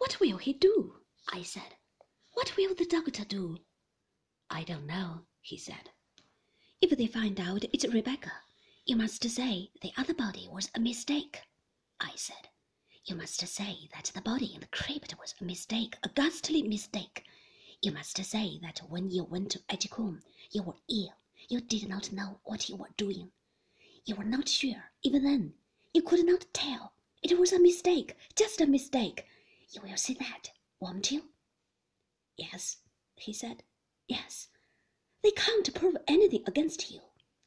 What will he do? I said. What will the doctor do? I don't know, he said. If they find out it's Rebecca, you must say the other body was a mistake. I said. You must say that the body in the crypt was a mistake, a ghastly mistake. You must say that when you went to Edgecoombe, you were ill. You did not know what you were doing. You were not sure, even then. You could not tell. It was a mistake, just a mistake. You will see that, won't you? Yes, he said. Yes. They can't prove anything against you,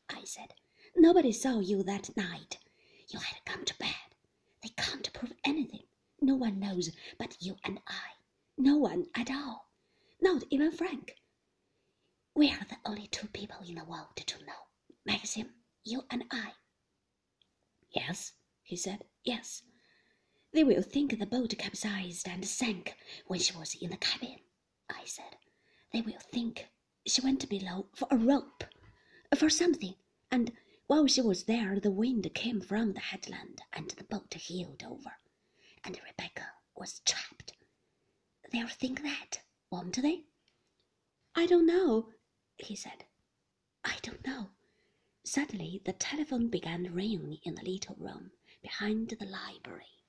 I said. Nobody saw you that night. You had gone to bed. They can't prove anything. No one knows but you and I. No one at all. Not even Frank. We are the only two people in the world to know. Maxim, you and I. Yes, he said. Yes. They will think the boat capsized and sank when she was in the cabin, I said. They will think she went below for a rope, for something, and while she was there the wind came from the headland and the boat heeled over, and Rebecca was trapped. They'll think that, won't they? I don't know, he said. I don't know. Suddenly the telephone began ringing in the little room behind the library.